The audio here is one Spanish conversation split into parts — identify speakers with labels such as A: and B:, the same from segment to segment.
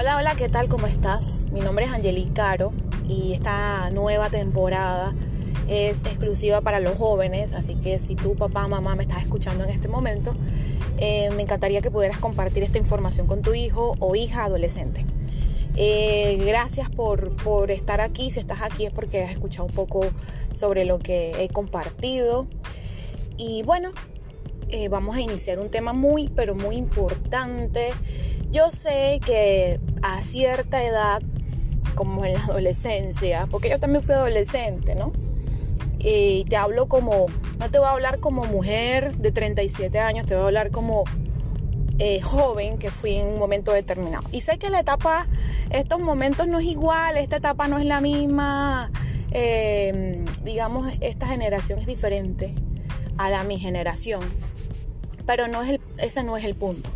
A: Hola, hola, ¿qué tal? ¿Cómo estás? Mi nombre es Angelique Caro y esta nueva temporada es exclusiva para los jóvenes, así que si tu papá, mamá me estás escuchando en este momento, eh, me encantaría que pudieras compartir esta información con tu hijo o hija adolescente. Eh, gracias por, por estar aquí, si estás aquí es porque has escuchado un poco sobre lo que he compartido. Y bueno, eh, vamos a iniciar un tema muy, pero muy importante. Yo sé que a cierta edad, como en la adolescencia, porque yo también fui adolescente, ¿no? Y te hablo como, no te voy a hablar como mujer de 37 años, te voy a hablar como eh, joven que fui en un momento determinado. Y sé que la etapa, estos momentos no es igual, esta etapa no es la misma, eh, digamos, esta generación es diferente a la mi generación. Pero no es el, ese no es el punto.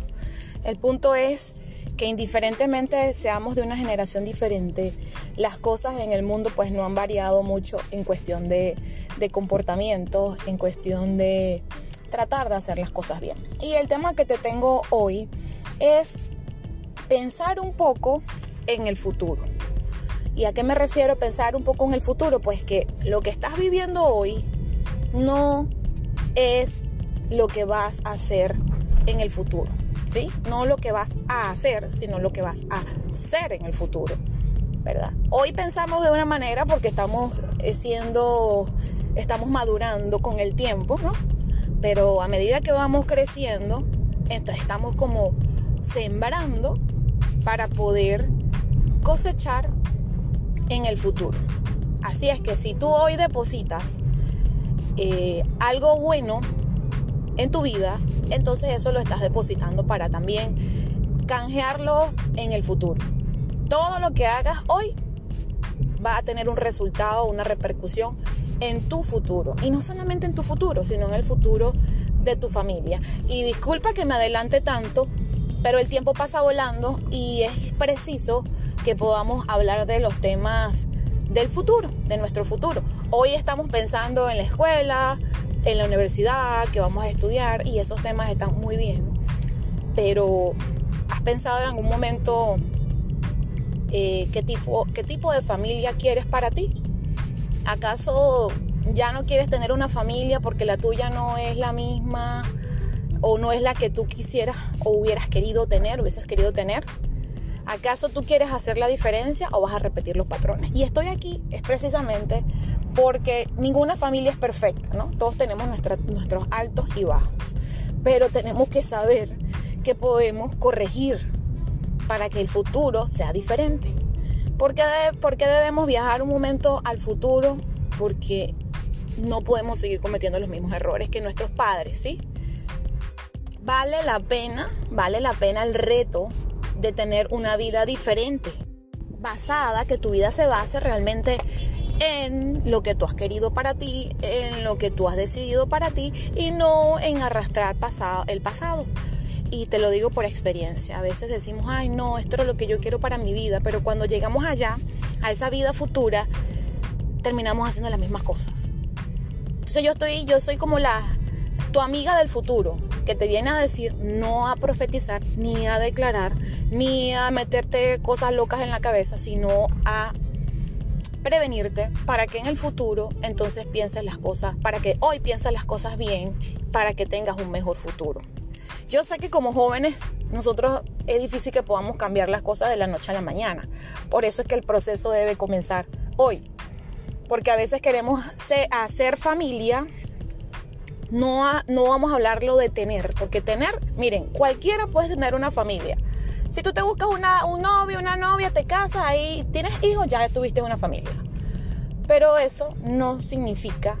A: El punto es que indiferentemente seamos de una generación diferente, las cosas en el mundo pues no han variado mucho en cuestión de, de comportamiento, en cuestión de tratar de hacer las cosas bien. Y el tema que te tengo hoy es pensar un poco en el futuro. ¿Y a qué me refiero pensar un poco en el futuro? Pues que lo que estás viviendo hoy no es lo que vas a hacer en el futuro. ¿Sí? No lo que vas a hacer, sino lo que vas a ser en el futuro. ¿Verdad? Hoy pensamos de una manera porque estamos eh, siendo, estamos madurando con el tiempo, ¿no? Pero a medida que vamos creciendo, estamos como sembrando para poder cosechar en el futuro. Así es que si tú hoy depositas eh, algo bueno en tu vida, entonces eso lo estás depositando para también canjearlo en el futuro. Todo lo que hagas hoy va a tener un resultado, una repercusión en tu futuro. Y no solamente en tu futuro, sino en el futuro de tu familia. Y disculpa que me adelante tanto, pero el tiempo pasa volando y es preciso que podamos hablar de los temas del futuro, de nuestro futuro. Hoy estamos pensando en la escuela, en la universidad, que vamos a estudiar y esos temas están muy bien. Pero ¿has pensado en algún momento eh, qué, tipo, qué tipo de familia quieres para ti? ¿Acaso ya no quieres tener una familia porque la tuya no es la misma o no es la que tú quisieras o hubieras querido tener, hubieses querido tener? ¿Acaso tú quieres hacer la diferencia o vas a repetir los patrones? Y estoy aquí es precisamente porque ninguna familia es perfecta, ¿no? Todos tenemos nuestros altos y bajos, pero tenemos que saber que podemos corregir para que el futuro sea diferente. ¿Por qué, ¿Por qué debemos viajar un momento al futuro? Porque no podemos seguir cometiendo los mismos errores que nuestros padres, ¿sí? Vale la pena, vale la pena el reto de tener una vida diferente, basada, que tu vida se base realmente en lo que tú has querido para ti, en lo que tú has decidido para ti y no en arrastrar pasado, el pasado. Y te lo digo por experiencia. A veces decimos, ay, no, esto es lo que yo quiero para mi vida, pero cuando llegamos allá, a esa vida futura, terminamos haciendo las mismas cosas. Entonces yo estoy, yo soy como la tu amiga del futuro que te viene a decir no a profetizar, ni a declarar, ni a meterte cosas locas en la cabeza, sino a prevenirte para que en el futuro entonces pienses las cosas, para que hoy pienses las cosas bien, para que tengas un mejor futuro. Yo sé que como jóvenes nosotros es difícil que podamos cambiar las cosas de la noche a la mañana. Por eso es que el proceso debe comenzar hoy. Porque a veces queremos hacer familia no, no vamos a hablarlo de tener, porque tener, miren, cualquiera puede tener una familia. Si tú te buscas una, un novio, una novia, te casas, ahí tienes hijos, ya tuviste una familia. Pero eso no significa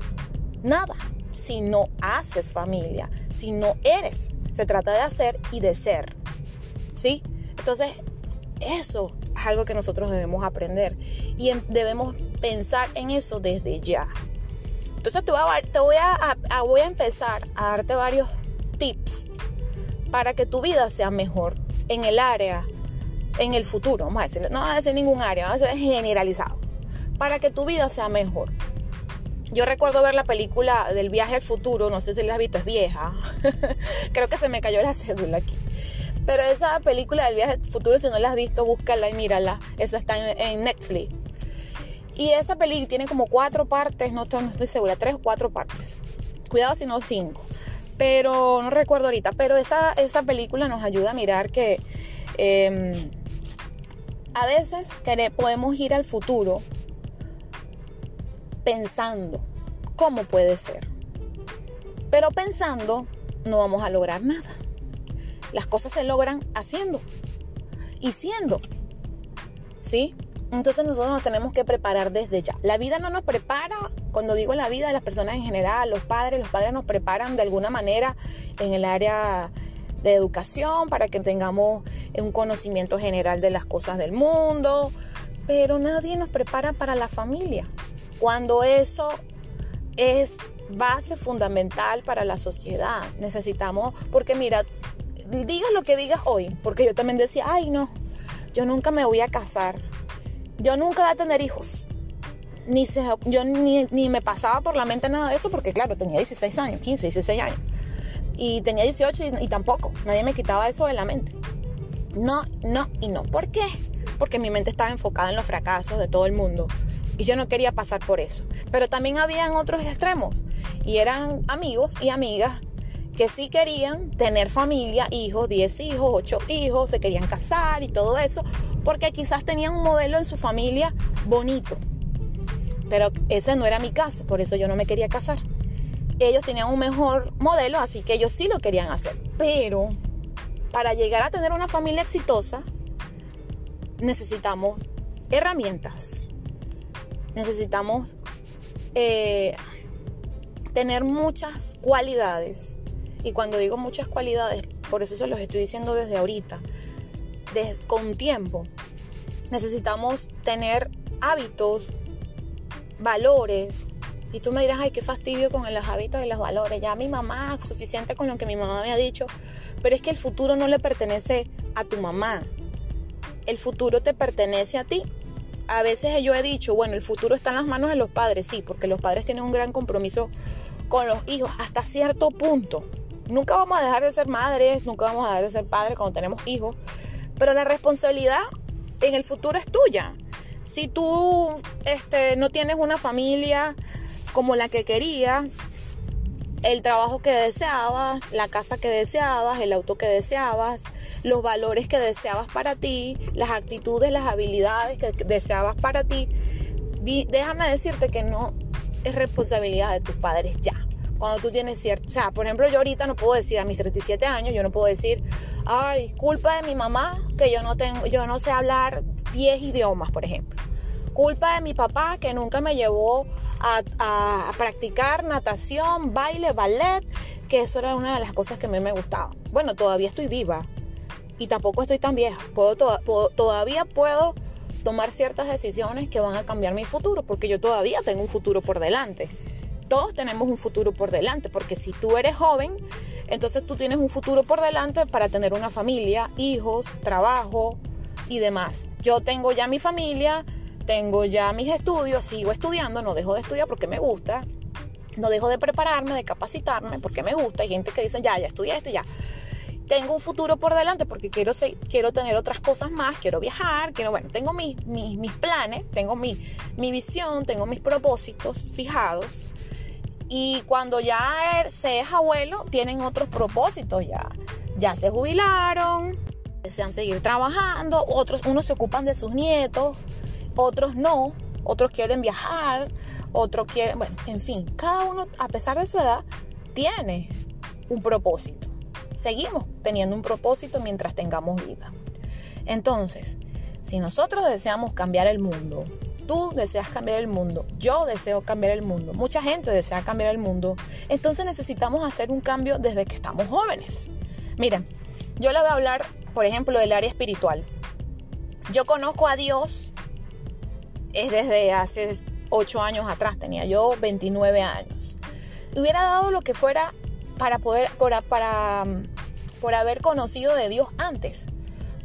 A: nada si no haces familia, si no eres. Se trata de hacer y de ser. ¿Sí? Entonces, eso es algo que nosotros debemos aprender y debemos pensar en eso desde ya. Entonces te voy a, te voy a, voy a empezar a darte varios tips para que tu vida sea mejor en el área, en el futuro, vamos a decirle, no vamos a decir ningún área, vamos a decir generalizado, para que tu vida sea mejor. Yo recuerdo ver la película del viaje al futuro, no sé si la has visto, es vieja, creo que se me cayó la cédula aquí, Pero esa película del viaje al futuro, si no la has visto, búscala y mírala. Esa está en, Netflix. Y esa película tiene como cuatro partes, no estoy segura, tres o cuatro partes. Cuidado si no cinco. Pero no recuerdo ahorita. Pero esa, esa película nos ayuda a mirar que em, a veces podemos ir al futuro pensando cómo puede ser. Pero pensando no vamos a lograr nada. Las cosas se logran haciendo y siendo. ¿Sí? Entonces nosotros nos tenemos que preparar desde ya. La vida no nos prepara, cuando digo la vida de las personas en general, los padres, los padres nos preparan de alguna manera en el área de educación para que tengamos un conocimiento general de las cosas del mundo, pero nadie nos prepara para la familia. Cuando eso es base fundamental para la sociedad. Necesitamos, porque mira, digas lo que digas hoy, porque yo también decía, ay no, yo nunca me voy a casar, yo nunca voy a tener hijos. Ni se, yo ni, ni me pasaba por la mente nada de eso, porque claro, tenía 16 años, 15, 16 años. Y tenía 18 y, y tampoco, nadie me quitaba eso de la mente. No, no y no. ¿Por qué? Porque mi mente estaba enfocada en los fracasos de todo el mundo y yo no quería pasar por eso. Pero también habían otros extremos y eran amigos y amigas que sí querían tener familia, hijos, 10 hijos, 8 hijos, se querían casar y todo eso, porque quizás tenían un modelo en su familia bonito. Pero ese no era mi caso, por eso yo no me quería casar. Ellos tenían un mejor modelo, así que ellos sí lo querían hacer. Pero para llegar a tener una familia exitosa, necesitamos herramientas necesitamos eh, tener muchas cualidades. Y cuando digo muchas cualidades, por eso se los estoy diciendo desde ahorita, con tiempo. Necesitamos tener hábitos, valores. Y tú me dirás, ay, qué fastidio con los hábitos y los valores. Ya mi mamá, suficiente con lo que mi mamá me ha dicho. Pero es que el futuro no le pertenece a tu mamá. El futuro te pertenece a ti a veces yo he dicho, bueno, el futuro está en las manos de los padres, sí, porque los padres tienen un gran compromiso con los hijos hasta cierto punto. Nunca vamos a dejar de ser madres, nunca vamos a dejar de ser padres cuando tenemos hijos, pero la responsabilidad en el futuro es tuya. Si tú este, no tienes una familia como la que querías, el trabajo que deseabas, la casa que deseabas, el auto que deseabas, los valores que deseabas para ti, las actitudes, las habilidades que deseabas para ti. déjame decirte que no es responsabilidad de tus padres ya. Cuando tú tienes cierto, o sea, por ejemplo, yo ahorita no puedo decir a mis 37 años, yo no puedo decir, ay, culpa de mi mamá que yo no tengo, yo no sé hablar 10 idiomas, por ejemplo culpa de mi papá que nunca me llevó a, practicar natación, baile, ballet, que eso era una de las cosas que a mí me gustaba. Bueno, todavía estoy viva y tampoco estoy tan vieja. Puedo, todavía puedo tomar ciertas decisiones que van a cambiar mi futuro, porque yo todavía tengo un futuro por delante. Todos tenemos un futuro por delante, porque si tú eres joven, entonces tú tienes un futuro por delante para tener una familia, hijos, trabajo y demás. Yo tengo ya mi familia, tengo ya mis estudios, sigo estudiando, no dejo de estudiar porque me gusta, no dejo de prepararme, de capacitarme porque me gusta. Hay gente que dice, ya, ya estudié esto, ya. Tengo un futuro por delante porque quiero, quiero tener otras cosas más, quiero viajar, quiero, bueno, tengo mis, mis, planes, tengo mi, mi visión, tengo mis propósitos fijados. Y cuando ya se es abuelo, tienen otros propósitos ya. Ya se jubilaron, desean seguir trabajando, otros, unos se ocupan de sus nietos, otros no, otros quieren viajar, otros quieren, bueno, en fin, cada uno, a pesar de su edad, tiene un propósito. Seguimos teniendo un propósito mientras tengamos vida. Entonces, si nosotros deseamos cambiar el mundo, tú deseas cambiar el mundo, yo deseo cambiar el mundo, mucha gente desea cambiar el mundo, entonces necesitamos hacer un cambio desde que estamos jóvenes. Miren, yo le voy a hablar, por ejemplo, del área espiritual. Yo conozco a Dios es desde hace 8 años atrás, tenía yo 29 años. Hubiera dado lo que fuera para poder, por, para, por haber conocido de Dios antes.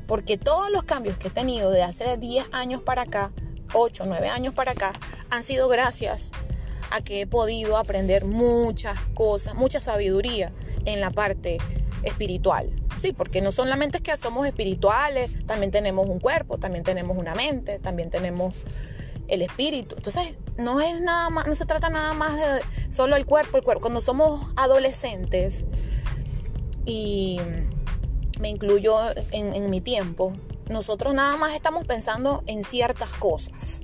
A: Porque todos los cambios que he tenido de hace 10 años para acá, 8, 9 años para acá, han sido gracias a que he podido aprender muchas cosas, mucha sabiduría en la parte espiritual. Sí, porque no solamente es que somos espirituales, también tenemos un cuerpo, también tenemos una mente, también tenemos el espíritu. Entonces, no es nada más, no se trata nada más de solo el cuerpo, el cuerpo. Cuando somos adolescentes, y me incluyo en, en mi tiempo, nosotros nada más estamos pensando en ciertas cosas.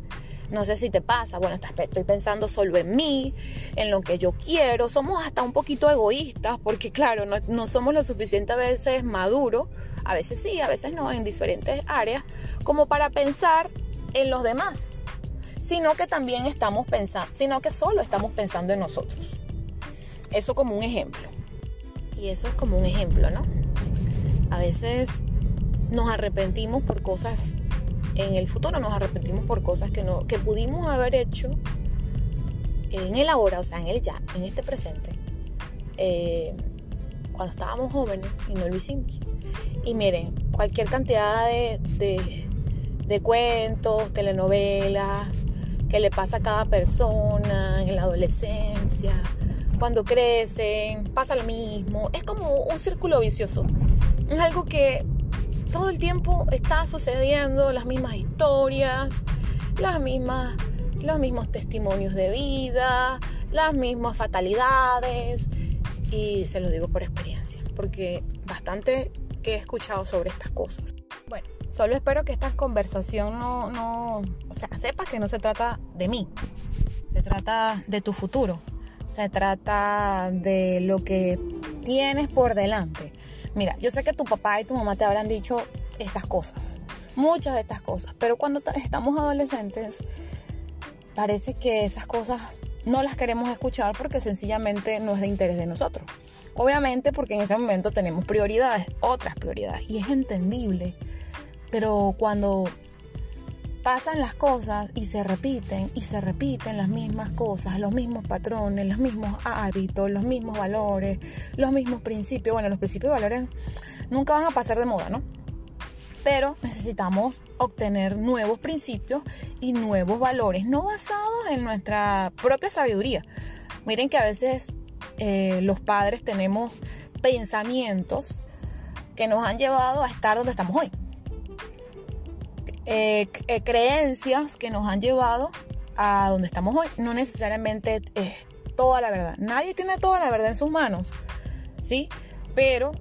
A: No sé si te pasa, bueno, estoy pensando solo en mí, en lo que yo quiero. Somos hasta un poquito egoístas porque, claro, no, somos lo suficiente a veces maduros, a veces sí, a veces no, en diferentes áreas, como para pensar en los demás, sino que también estamos pensando, sino que solo estamos pensando en nosotros. Eso como un ejemplo. Y eso es como un ejemplo, ¿no? A veces nos arrepentimos por cosas en el futuro, nos arrepentimos por cosas que, no, que pudimos haber hecho en el ahora, o sea, en el ya, en este presente, eh, cuando estábamos jóvenes y no lo hicimos. Y miren, cualquier cantidad de, de, de cuentos, telenovelas, que le pasa a cada persona en la adolescencia, cuando crecen, pasa lo mismo. Es como un círculo vicioso. Es algo que todo el tiempo está sucediendo, las mismas historias, las mismas, los mismos testimonios de vida, las mismas fatalidades. Y se lo digo por experiencia, porque bastante que he escuchado sobre estas cosas. Bueno, solo espero que esta conversación no, no, o sea, sepas que no se trata de mí, se trata de tu futuro, se trata de lo que tienes por delante. Mira, yo sé que tu papá y tu mamá te habrán dicho estas cosas, muchas de estas cosas, pero cuando estamos adolescentes parece que esas cosas no las queremos escuchar porque sencillamente no es de interés de nosotros. Obviamente porque en ese momento tenemos prioridades, otras prioridades, y es entendible. Pero cuando pasan las cosas y se repiten y se repiten las mismas cosas, los mismos patrones, los mismos hábitos, los mismos valores, los mismos principios. Bueno, los principios y valores nunca van a pasar de moda, ¿no? Pero necesitamos obtener nuevos principios y nuevos valores, no basados en nuestra propia sabiduría. Miren que a veces eh, los padres tenemos pensamientos que nos han llevado a estar donde estamos hoy. Eh, eh, creencias que nos han llevado a donde estamos hoy. No necesariamente es toda la verdad. Nadie tiene toda la verdad en sus manos, ¿sí? Pero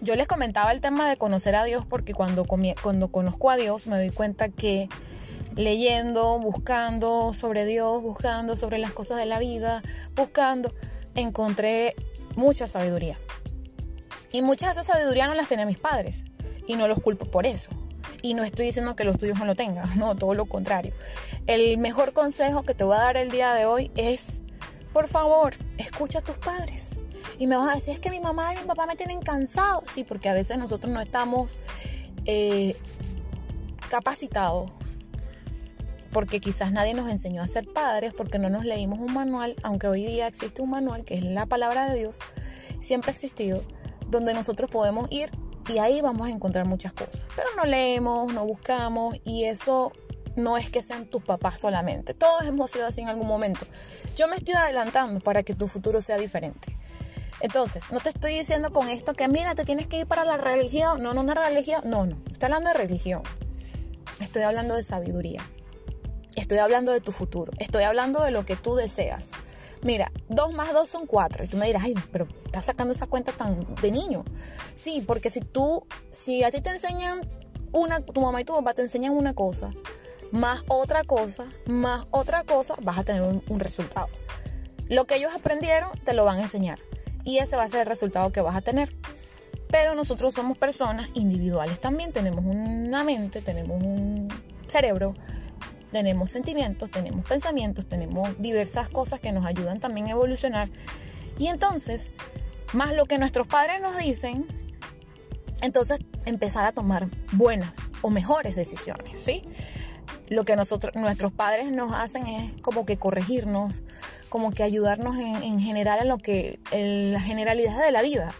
A: yo les comentaba el tema de conocer a Dios porque cuando, cuando conozco a Dios me doy cuenta que leyendo, buscando sobre Dios, buscando sobre las cosas de la vida, buscando, encontré mucha sabiduría. Y mucha de esa sabiduría no las tenía mis padres y no los culpo por eso. Y no estoy diciendo que los tuyos no lo tengan, no, todo lo contrario. El mejor consejo que te voy a dar el día de hoy es, por favor, escucha a tus padres. Y me vas a decir, es que mi mamá y mi papá me tienen cansado. Sí, porque a veces nosotros no estamos eh, capacitados. Porque quizás nadie nos enseñó a ser padres, porque no nos leímos un manual, aunque hoy día existe un manual que es la palabra de Dios, siempre ha existido, donde nosotros podemos ir y ahí vamos a encontrar muchas cosas. Pero no leemos, no buscamos y eso no es que sean tus papás solamente. Todos hemos sido así en algún momento. Yo me estoy adelantando para que tu futuro sea diferente. Entonces, no te estoy diciendo con esto que mira, te tienes que ir para la religión. No, no, una religión. No, no. Estoy hablando de religión. Estoy hablando de sabiduría. Estoy hablando de tu futuro. Estoy hablando de lo que tú deseas mira, 2 más 2 son 4. Y tú me dirás, ay, pero estás sacando esa cuenta tan de niño. Sí, porque si tú, si a ti te enseñan una, tu mamá y tu papá te enseñan una cosa, más otra cosa, más otra cosa, vas a tener un, un resultado. Lo que ellos aprendieron, te lo van a enseñar. Y ese va a ser el resultado que vas a tener. Pero nosotros somos personas individuales también. Tenemos una mente, tenemos un cerebro, tenemos sentimientos, tenemos pensamientos, tenemos diversas cosas que nos ayudan también a evolucionar. Y entonces, más lo que nuestros padres nos dicen, entonces empezar a tomar buenas o mejores decisiones, ¿sí? Lo que nosotros, nuestros padres nos hacen es como que corregirnos, como que ayudarnos en, general en lo que, en la generalidad de la vida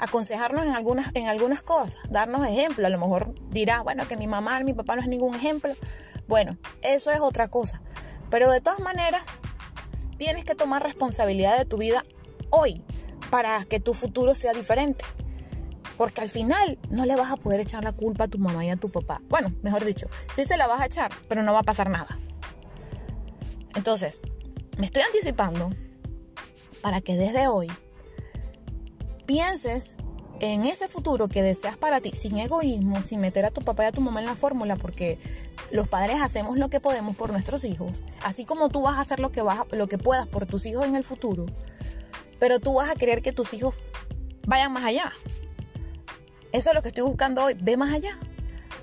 A: aconsejarnos en algunas, en algunas cosas, darnos ejemplo. A lo mejor dirás, bueno, que mi mamá, mi papá no es ningún ejemplo, bueno, eso es otra cosa. Pero de todas maneras, tienes que tomar responsabilidad de tu vida hoy para que tu futuro sea diferente. Porque al final no le vas a poder echar la culpa a tu mamá y a tu papá. Bueno, mejor dicho, sí se la vas a echar, pero no va a pasar nada. Entonces, me estoy anticipando para que desde hoy pienses en ese futuro que deseas para ti, sin egoísmo, sin meter a tu papá y a tu mamá en la fórmula, porque los padres hacemos lo que podemos por nuestros hijos, así como tú vas a hacer lo que, vas lo que puedas por tus hijos en el futuro, pero tú vas a querer que tus hijos vayan más allá. Eso es lo que estoy buscando hoy, ve más allá,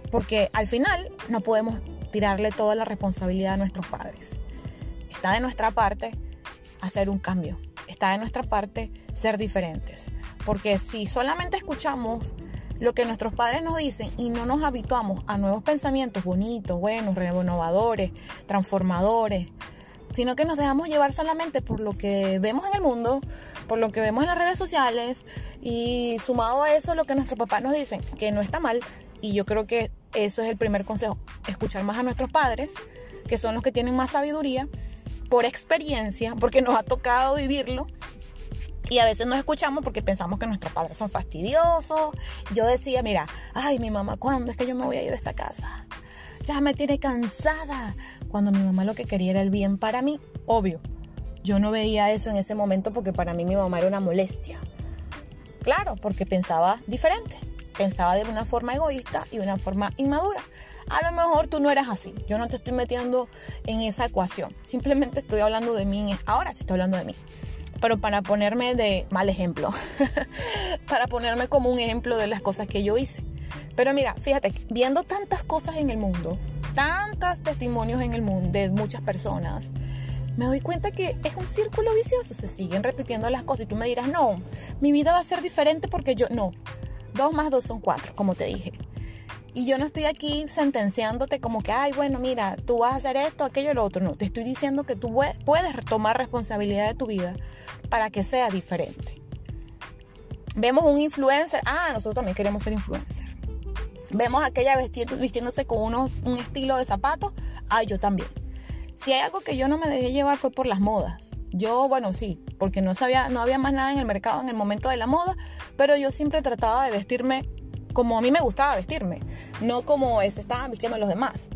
A: porque al final no podemos tirarle toda la responsabilidad a nuestros padres. Está de nuestra parte hacer un cambio, está de nuestra parte ser diferentes. Porque si solamente escuchamos lo que nuestros padres nos dicen y no nos habituamos a nuevos pensamientos bonitos, buenos, renovadores, transformadores, sino que nos dejamos llevar solamente por lo que vemos en el mundo, por lo que vemos en las redes sociales y sumado a eso lo que nuestros papás nos dicen, que no está mal, y yo creo que eso es el primer consejo, escuchar más a nuestros padres, que son los que tienen más sabiduría, por experiencia, porque nos ha tocado vivirlo y a veces nos escuchamos porque pensamos que nuestros padres son fastidiosos. Yo decía, mira, ay, mi mamá, ¿cuándo es que yo me voy a ir de esta casa? Ya me tiene cansada. Cuando mi mamá lo que quería era el bien para mí, obvio. Yo no veía eso en ese momento porque para mí mi mamá era una molestia. Claro, porque pensaba diferente. Pensaba de una forma egoísta y una forma inmadura. A lo mejor tú no eras así. Yo no te estoy metiendo en esa ecuación. Simplemente estoy hablando de mí. Ahora sí estoy hablando de mí pero para ponerme de mal ejemplo, para ponerme como un ejemplo de las cosas que yo hice. Pero mira, fíjate, viendo tantas cosas en el mundo, tantos testimonios en el mundo de muchas personas, me doy cuenta que es un círculo vicioso, se siguen repitiendo las cosas y tú me dirás, no, mi vida va a ser diferente porque yo, no, dos más dos son cuatro, como te dije. Y yo no estoy aquí sentenciándote como que, ay, bueno, mira, tú vas a hacer esto, aquello, lo otro. No, te estoy diciendo que tú puedes tomar responsabilidad de tu vida para que sea diferente. Vemos un influencer, ah, nosotros también queremos ser influencer. Vemos a aquella vistiéndose con un estilo de zapatos, ah, yo también. Si hay algo que yo no me dejé llevar fue por las modas. Yo, bueno, sí, porque no sabía, no había más nada en el mercado en el momento de la moda, pero yo siempre trataba de vestirme como a mí me gustaba vestirme, no como se estaban vistiendo los demás.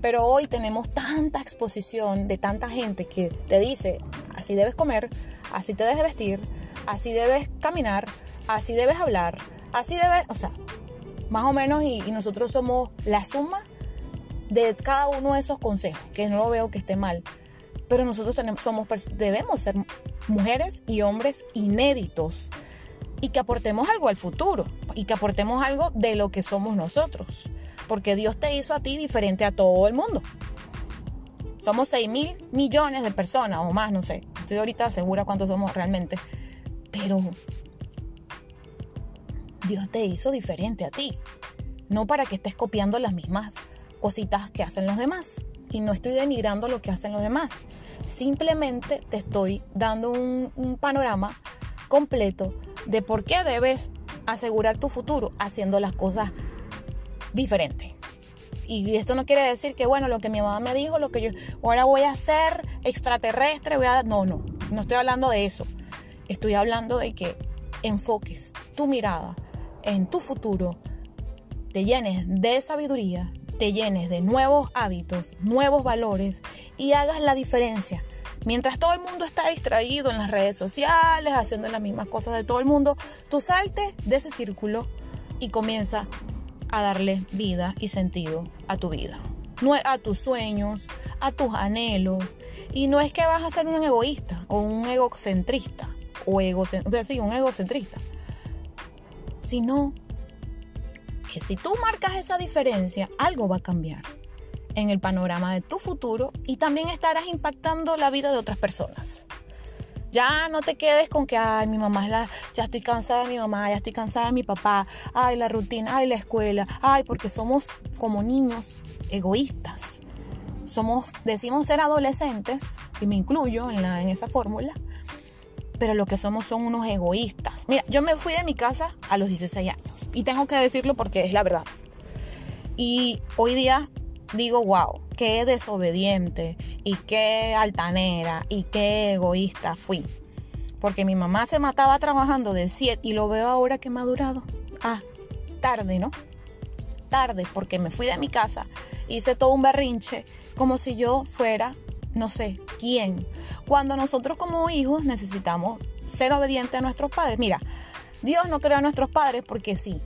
A: Pero hoy tenemos tanta exposición de tanta gente que te dice, así debes comer, así te debes vestir, así debes caminar, así debes hablar, así debes, o sea, más o menos y, nosotros somos la suma de cada uno de esos consejos, que no veo que esté mal, pero nosotros tenemos, somos, debemos ser mujeres y hombres inéditos y que aportemos algo al futuro y que aportemos algo de lo que somos nosotros, porque Dios te hizo a ti diferente a todo el mundo. Somos 6 mil millones de personas o más, no sé. Estoy ahorita segura cuántos somos realmente. Pero Dios te hizo diferente a ti. No para que estés copiando las mismas cositas que hacen los demás. Y no estoy denigrando lo que hacen los demás. Simplemente te estoy dando un, un panorama completo de por qué debes asegurar tu futuro haciendo las cosas diferentes. Y esto no quiere decir que, bueno, lo que mi mamá me dijo, lo que yo ahora voy a ser extraterrestre, voy a... No, no, no estoy hablando de eso. Estoy hablando de que enfoques tu mirada en tu futuro, te llenes de sabiduría, te llenes de nuevos hábitos, nuevos valores y hagas la diferencia. Mientras todo el mundo está distraído en las redes sociales, haciendo las mismas cosas de todo el mundo, tú salte de ese círculo y comienza a darle vida y sentido a tu vida, a tus sueños, a tus anhelos. Y no es que vas a ser un egoísta o un egocentrista o sí, un egocentrista, sino que si tú marcas esa diferencia, algo va a cambiar en el panorama de tu futuro y también estarás impactando la vida de otras personas. Ya no te quedes con que, ay, mi mamá es la, ya estoy cansada de mi mamá, ya estoy cansada de mi papá, ay, la rutina, ay, la escuela, ay, porque somos como niños egoístas. Somos, decimos ser adolescentes, y me incluyo en, la, en esa fórmula, pero lo que somos son unos egoístas. Mira, yo me fui de mi casa a los 16 años, y tengo que decirlo porque es la verdad. Y hoy día digo, wow, qué desobediente y qué altanera y qué egoísta fui. Porque mi mamá se mataba trabajando de 7 y lo veo ahora que he madurado. Ah, tarde, ¿no? Tarde, porque me fui de mi casa, hice todo un berrinche, como si yo fuera, no sé, quién. Cuando nosotros como hijos necesitamos ser obedientes a nuestros padres. Mira, Dios no creó a nuestros padres porque sí.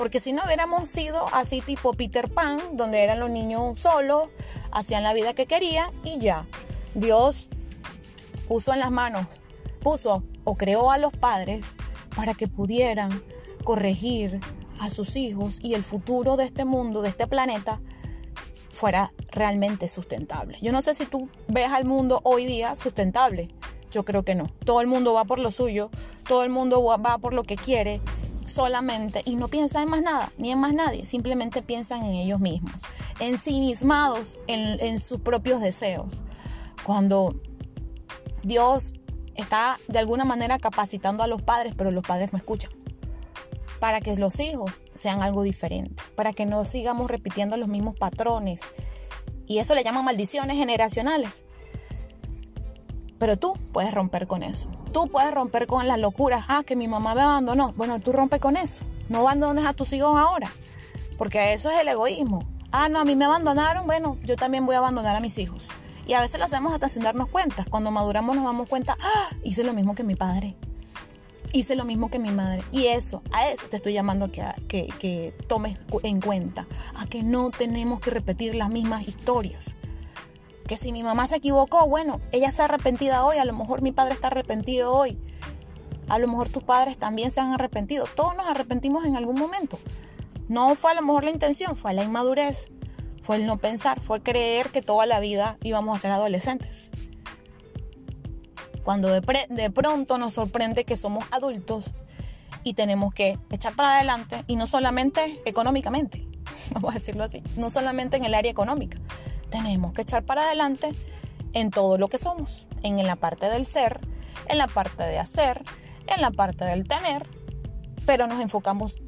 A: Porque si no hubiéramos sido así tipo Peter Pan, donde eran los niños solos, hacían la vida que querían y ya. Dios puso en las manos, puso o creó a los padres para que pudieran corregir a sus hijos y el futuro de este mundo, de este planeta, fuera realmente sustentable. Yo no sé si tú ves al mundo hoy día sustentable. Yo creo que no. Todo el mundo va por lo suyo, todo el mundo va por lo que quiere solamente y no piensa en más nada, ni en más nadie, simplemente piensan en ellos mismos, ensimismados en, en sus propios deseos. Cuando Dios está de alguna manera capacitando a los padres, pero los padres no escuchan. Para que los hijos sean algo diferente, para que no sigamos repitiendo los mismos patrones. Y eso le llaman maldiciones generacionales. Pero tú puedes romper con eso. Tú puedes romper con las locuras. Ah, que mi mamá me abandonó. Bueno, tú rompes con eso. No abandones a tus hijos ahora. Porque eso es el egoísmo. Ah, no, a mí me abandonaron. Bueno, yo también voy a abandonar a mis hijos. Y a veces lo hacemos hasta sin darnos cuenta. Cuando maduramos nos damos cuenta, ah, hice lo mismo que mi padre. Hice lo mismo que mi madre. Y eso, a eso te estoy llamando que, que, que tomes en cuenta. A que no tenemos que repetir las mismas historias que si mi mamá se equivocó, bueno, ella ha arrepentida hoy, a lo mejor mi padre está arrepentido hoy, a lo mejor tus padres también se han arrepentido, todos nos arrepentimos en algún momento. No fue a lo mejor la intención, fue la inmadurez, fue el no pensar, fue creer que toda la vida íbamos a ser adolescentes. Cuando de, de pronto nos sorprende que somos adultos y tenemos que echar para adelante y no solamente económicamente, vamos a decirlo así, no solamente en el área económica, tenemos que echar para adelante en todo lo que somos, en la parte del ser, en la parte de hacer, en la parte del tener, pero nos enfocamos,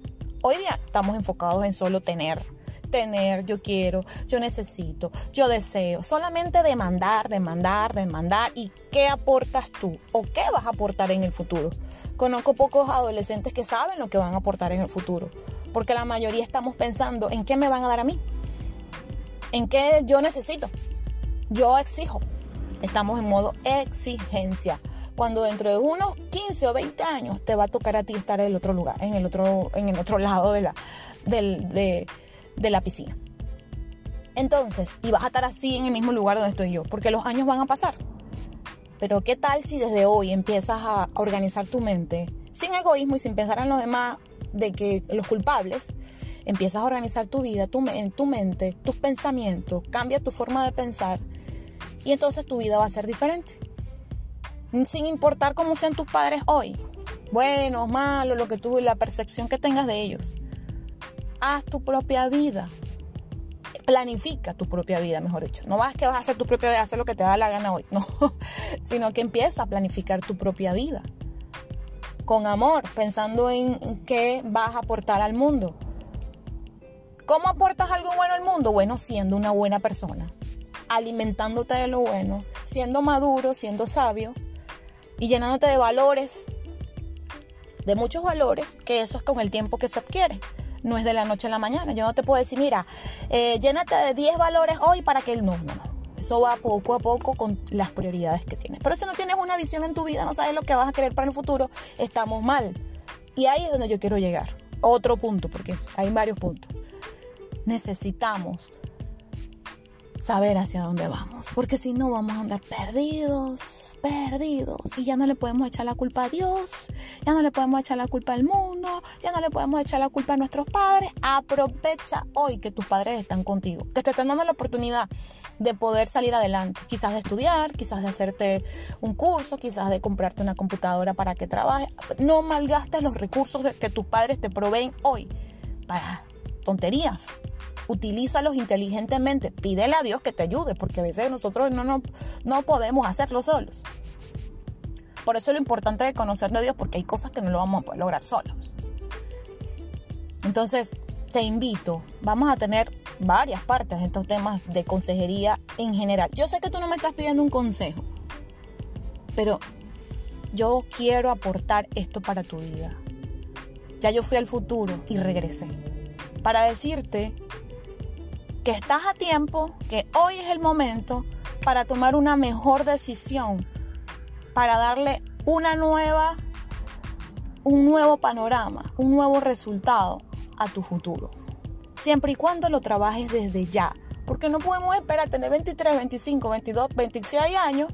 A: hoy día estamos enfocados en solo tener, tener, yo quiero, yo necesito, yo deseo, solamente demandar, demandar, demandar y qué aportas tú o qué vas a aportar en el futuro. Conozco pocos adolescentes que saben lo que van a aportar en el futuro, porque la mayoría estamos pensando en qué me van a dar a mí, en qué yo necesito. Yo exijo. Estamos en modo exigencia. Cuando dentro de unos 15 o 20 años te va a tocar a ti estar en el otro lugar, en el otro, en el otro lado de la, de, de la piscina. Entonces, y vas a estar así en el mismo lugar donde estoy yo, porque los años van a pasar. Pero ¿qué tal si desde hoy empiezas a organizar tu mente sin egoísmo y sin pensar en los demás de que los culpables, empiezas a organizar tu vida, tu, en tu mente, tus pensamientos, cambia tu forma de pensar y entonces tu vida va a ser diferente. Sin importar cómo sean tus padres hoy, buenos, malos, lo que tú, la percepción que tengas de ellos. Haz tu propia vida. Planifica tu propia vida, mejor dicho. No vas que vas a hacer tu propia vida, hacer lo que te da la gana hoy, no, sino que empieza a planificar tu propia vida. Con amor, pensando en qué vas a aportar al mundo ¿Cómo aportas algo bueno al mundo? Bueno, siendo una buena persona, alimentándote de lo bueno, siendo maduro, siendo sabio y llenándote de valores, de muchos valores, que eso es con el tiempo que se adquiere. No es de la noche a la mañana. Yo no te puedo decir, mira, eh, llénate de 10 valores hoy para que... No, no, no. Eso va poco a poco con las prioridades que tienes. Pero si no tienes una visión en tu vida, no sabes lo que vas a querer para el futuro, estamos mal. Y ahí es donde yo quiero llegar. Otro punto, porque hay varios puntos necesitamos saber hacia dónde vamos, porque si no vamos a andar perdidos, perdidos, y ya no le podemos echar la culpa a Dios, ya no le podemos echar la culpa al mundo, ya no le podemos echar la culpa a nuestros padres. Aprovecha hoy que tus padres están contigo, que te están dando la oportunidad de poder salir adelante, quizás de estudiar, quizás de hacerte un curso, quizás de comprarte una computadora para que trabajes. No malgastes los recursos que tus padres te proveen hoy para tonterías utilízalos inteligentemente, pídele a Dios que te ayude, porque a veces nosotros no, no, no podemos hacerlo solos. Por eso es lo importante de conocer de Dios, porque hay cosas que no lo vamos a poder lograr solos. Entonces, te invito, vamos a tener varias partes de estos temas de consejería en general. Yo sé que tú no me estás pidiendo un consejo, pero yo quiero aportar esto para tu vida. Ya yo fui al futuro y regresé. Para decirte que estás a tiempo, que hoy es el momento para tomar una mejor decisión, para darle una nueva, un nuevo panorama, un nuevo resultado a tu futuro. Siempre y cuando lo trabajes desde ya, porque no podemos esperar tener 23, 25, 22, 26 años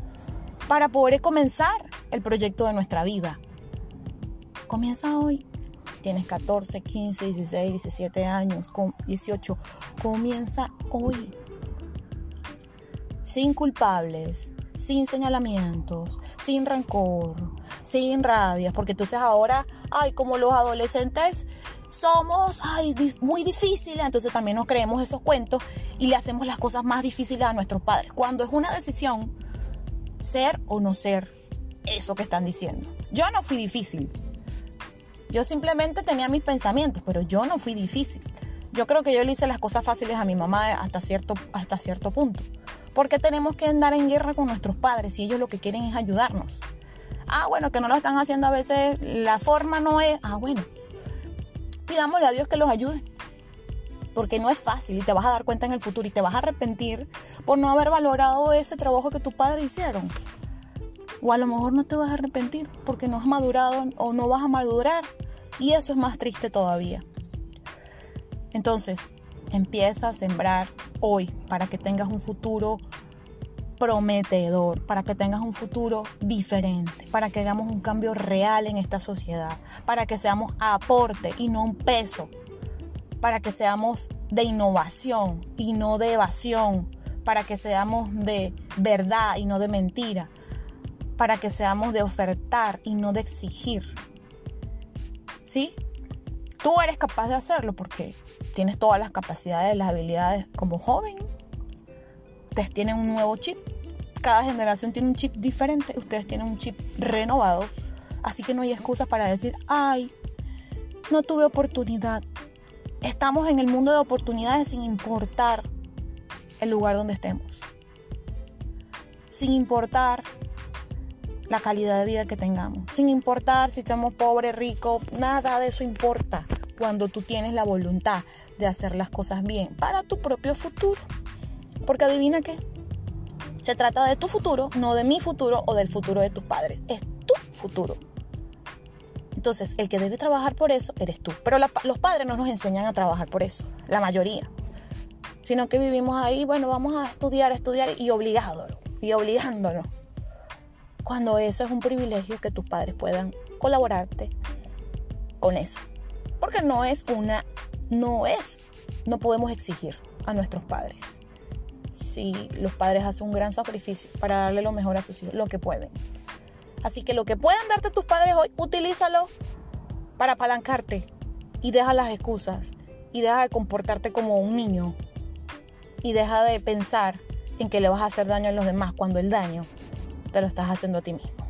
A: para poder comenzar el proyecto de nuestra vida. Comienza hoy. Tienes 14, 15, 16, 17 años, 18. Comienza hoy. Sin culpables, sin señalamientos, sin rencor, sin rabia, porque entonces ahora, ay, como los adolescentes somos ay, muy difíciles, entonces también nos creemos esos cuentos y le hacemos las cosas más difíciles a nuestros padres. Cuando es una decisión, ser o no ser eso que están diciendo. Yo no fui difícil. Yo simplemente tenía mis pensamientos, pero yo no fui difícil. Yo creo que yo le hice las cosas fáciles a mi mamá hasta cierto, hasta cierto punto. Porque tenemos que andar en guerra con nuestros padres y ellos lo que quieren es ayudarnos. Ah, bueno, que no lo están haciendo a veces, la forma no es. Ah, bueno, pidámosle a Dios que los ayude. Porque no es fácil y te vas a dar cuenta en el futuro y te vas a arrepentir por no haber valorado ese trabajo que tus padres hicieron. O a lo mejor no te vas a arrepentir porque no has madurado o no vas a madurar. Y eso es más triste todavía. Entonces, empieza a sembrar hoy para que tengas un futuro prometedor, para que tengas un futuro diferente, para que hagamos un cambio real en esta sociedad, para que seamos aporte y no un peso, para que seamos de innovación y no de evasión, para que seamos de verdad y no de mentira, para que seamos de ofertar y no de exigir. ¿Sí? Tú eres capaz de hacerlo porque tienes todas las capacidades, las habilidades como joven. Ustedes tienen un nuevo chip. Cada generación tiene un chip diferente. Ustedes tienen un chip renovado. Así que no hay excusas para decir, ay, no tuve oportunidad. Estamos en el mundo de oportunidades sin importar el lugar donde estemos. Sin importar la calidad de vida que tengamos. Sin importar si somos pobres, ricos, nada de eso importa cuando tú tienes la voluntad de hacer las cosas bien para tu propio futuro. Porque adivina qué, se trata de tu futuro, no de mi futuro o del futuro de tus padres. Es tu futuro. Entonces, el que debe trabajar por eso eres tú. Pero los padres no nos enseñan a trabajar por eso, la mayoría. Sino que vivimos ahí, bueno, vamos a estudiar, estudiar y obligándolo, y obligándonos cuando eso es un privilegio que tus padres puedan colaborarte con eso. Porque no es una, no es, no podemos exigir a nuestros padres. Si los padres hacen un gran sacrificio para darle lo mejor a sus hijos, lo que pueden. Así que lo que puedan darte tus padres hoy, utilízalo para apalancarte y deja las excusas y deja de comportarte como un niño y deja de pensar en que le vas a hacer daño a los demás cuando el daño te lo estás haciendo a ti mismo.